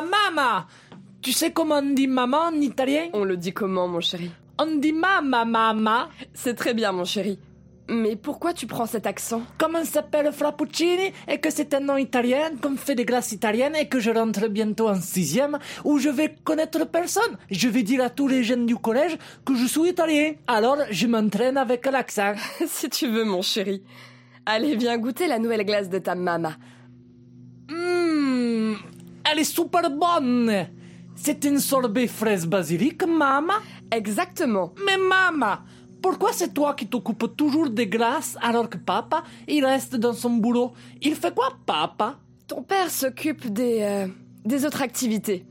Mamma, Tu sais comment on dit maman en italien? On le dit comment, mon chéri? On dit mamma, mamma. C'est très bien, mon chéri. Mais pourquoi tu prends cet accent? Comme on s'appelle Frappuccini? Et que c'est un nom italien, qu'on fait des glaces italiennes et que je rentre bientôt en sixième, où je vais connaître personne? Je vais dire à tous les jeunes du collège que je suis italien. Alors je m'entraîne avec l'accent. Si tu veux, mon chéri. Allez, viens goûter la nouvelle glace de ta maman. Hum, elle est super bonne. C'est une sorbet fraise basilic, maman. Exactement. Mais maman, pourquoi c'est toi qui t'occupes toujours des glaces alors que papa, il reste dans son boulot? Il fait quoi, papa? Ton père s'occupe des... euh, des autres activités.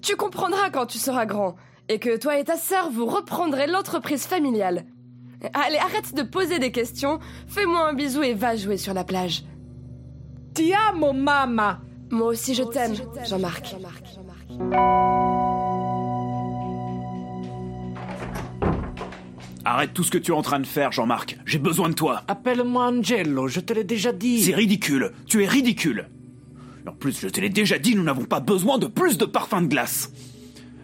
Tu comprendras quand tu seras grand. Et que toi et ta sœur, vous reprendrez l'entreprise familiale. Allez, arrête de poser des questions. Fais-moi un bisou et va jouer sur la plage. Ti amo, maman. Moi aussi, je t'aime, Jean-Marc. Arrête tout ce que tu es en train de faire, Jean-Marc. J'ai besoin de toi. Appelle-moi Angelo, je te l'ai déjà dit. C'est ridicule. Tu es ridicule. En plus, je te l'ai déjà dit, nous n'avons pas besoin de plus de parfum de glace.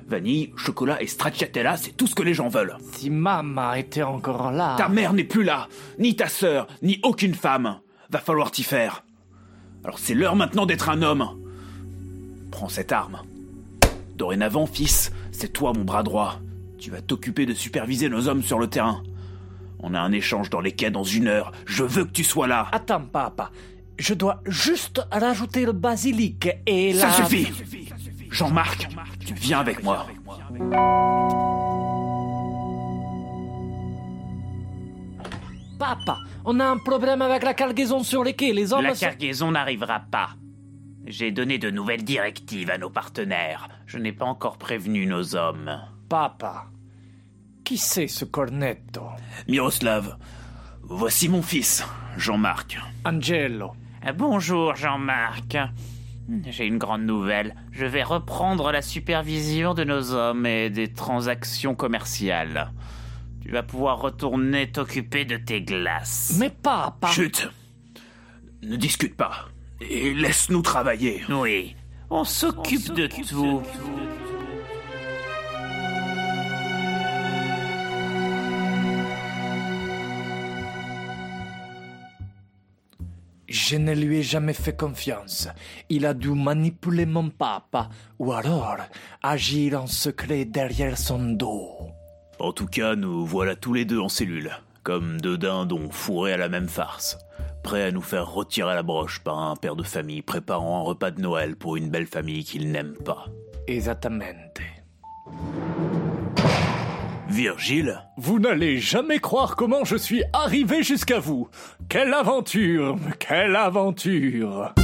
Vanille, chocolat et stracciatella, c'est tout ce que les gens veulent. Si maman était encore là. Ta mère n'est plus là, ni ta sœur, ni aucune femme. Va falloir t'y faire. Alors c'est l'heure maintenant d'être un homme. Prends cette arme. Dorénavant, fils, c'est toi mon bras droit. Tu vas t'occuper de superviser nos hommes sur le terrain. On a un échange dans les quais dans une heure. Je veux que tu sois là. Attends, papa. Je dois juste rajouter le basilic et la... Ça suffit Jean-Marc, tu viens avec moi. Papa, on a un problème avec la cargaison sur les quais. Les hommes La cargaison n'arrivera pas. J'ai donné de nouvelles directives à nos partenaires. Je n'ai pas encore prévenu nos hommes. Papa, qui c'est ce cornetto? Miroslav, voici mon fils, Jean-Marc. Angelo. Euh, Bonjour Jean-Marc. J'ai une grande nouvelle. Je vais reprendre la supervision de nos hommes et des transactions commerciales. Tu vas pouvoir retourner t'occuper de tes glaces. Mais papa... Chut Ne discute pas. Et laisse-nous travailler. Oui, on s'occupe de tout. Je ne lui ai jamais fait confiance. Il a dû manipuler mon papa, ou alors agir en secret derrière son dos. En tout cas, nous voilà tous les deux en cellule, comme deux dindons fourrés à la même farce, prêts à nous faire retirer la broche par un père de famille préparant un repas de Noël pour une belle famille qu'il n'aime pas. Esattamente. Virgile Vous n'allez jamais croire comment je suis arrivé jusqu'à vous. Quelle aventure Quelle aventure